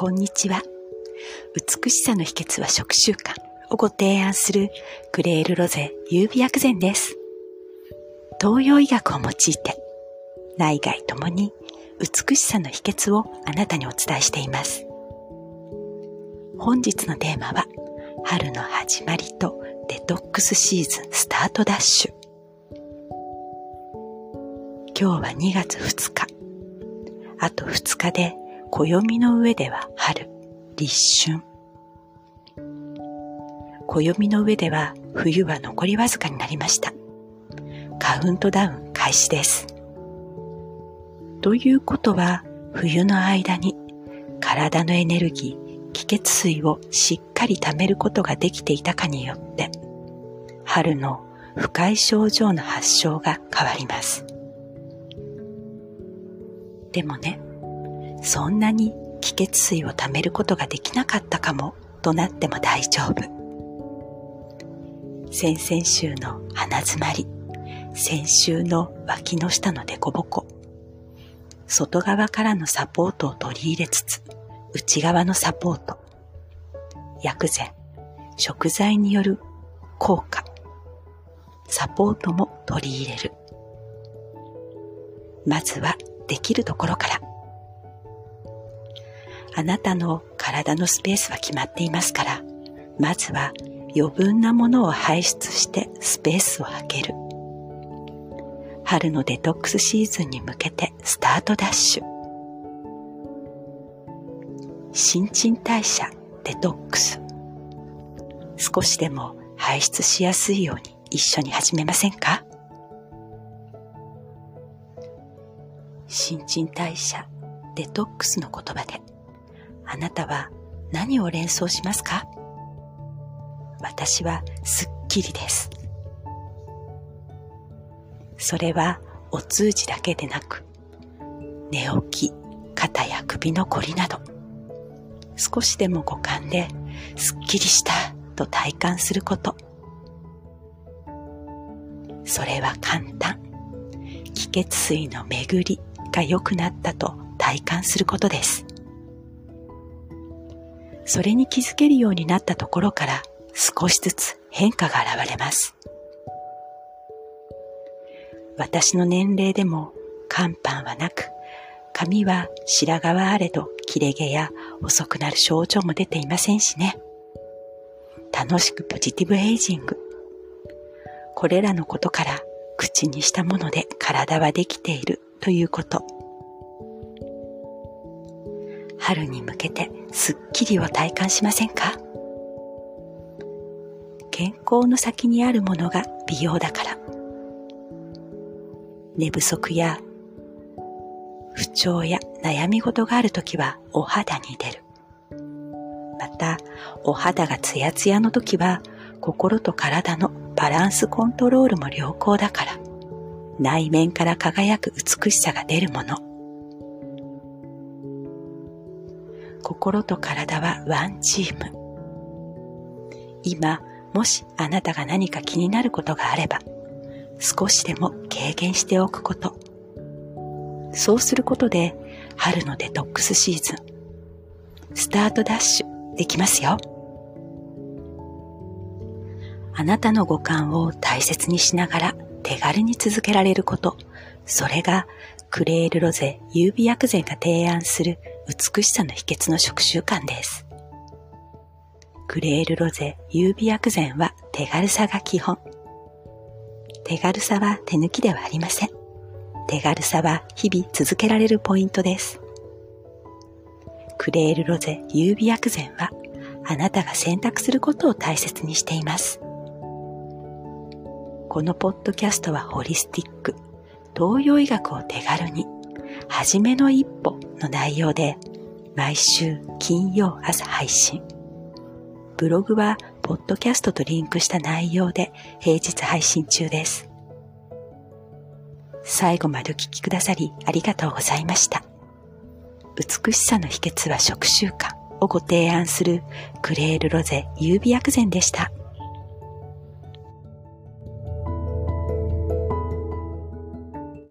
こんにちは。美しさの秘訣は食習慣をご提案するクレールロゼ優美薬膳です。東洋医学を用いて内外ともに美しさの秘訣をあなたにお伝えしています。本日のテーマは春の始まりとデトックスシーズンスタートダッシュ。今日は2月2日。あと2日で暦の上では春、立春。暦の上では冬は残りわずかになりました。カウントダウン開始です。ということは冬の間に体のエネルギー、気血水をしっかり貯めることができていたかによって春の不快症状の発症が変わります。でもね、そんなに気血水を貯めることができなかったかもとなっても大丈夫。先々週の鼻詰まり、先週の脇の下の凸凹、外側からのサポートを取り入れつつ、内側のサポート、薬膳、食材による効果、サポートも取り入れる。まずはできるところから。あなたの体のスペースは決まっていますから、まずは余分なものを排出してスペースを空ける。春のデトックスシーズンに向けてスタートダッシュ。新陳代謝デトックス。少しでも排出しやすいように一緒に始めませんか？新陳代謝デトックスの言葉であなたは何を連想しますか？私はすっきりです。それはお通じだけでなく、寝起き、肩や首のこりなど、少しでも五感ですっきりしたと体感すること。それは簡単。気血水の巡りが良くなったと体感することです。それに気づけるようになったところから少しずつ変化が現れます。私の年齢でも肝斑はなく、髪は白髪はあれど切れ毛や遅くなる症状も出ていませんしね。楽しくポジティブエイジング。これらのことから口にしたもので体はできているということ。春に向けてスッキリを体感しませんか？健康の先にあるものが美容だから。寝不足や不調や悩み事があるときはお肌に出る。また、お肌がツヤツヤのときは心と体のバランスコントロールも良好だから、内面から輝く美しさが出るもの。心と体はワンチーム。今、もしあなたが何か気になることがあれば、少しでも軽減しておくこと。そうすることで、春のデトックスシーズン、スタートダッシュできますよ。あなたの五感を大切にしながら手軽に続けられること、それがクレールロゼ優美薬膳が提案する美しさの秘訣の食習慣です。クレールロゼ優美薬膳は手軽さが基本。手軽さは手抜きではありません。手軽さは日々続けられるポイントです。クレールロゼ優美薬膳はあなたが選択することを大切にしています。このポッドキャストはホリスティック、東洋医学を手軽に、はじめの一歩の内容で、毎週金曜朝配信。ブログは、ポッドキャストとリンクした内容で平日配信中です。最後までお聞きくださりありがとうございました。美しさの秘訣は食習慣をご提案するクレールロゼ優美薬膳でした。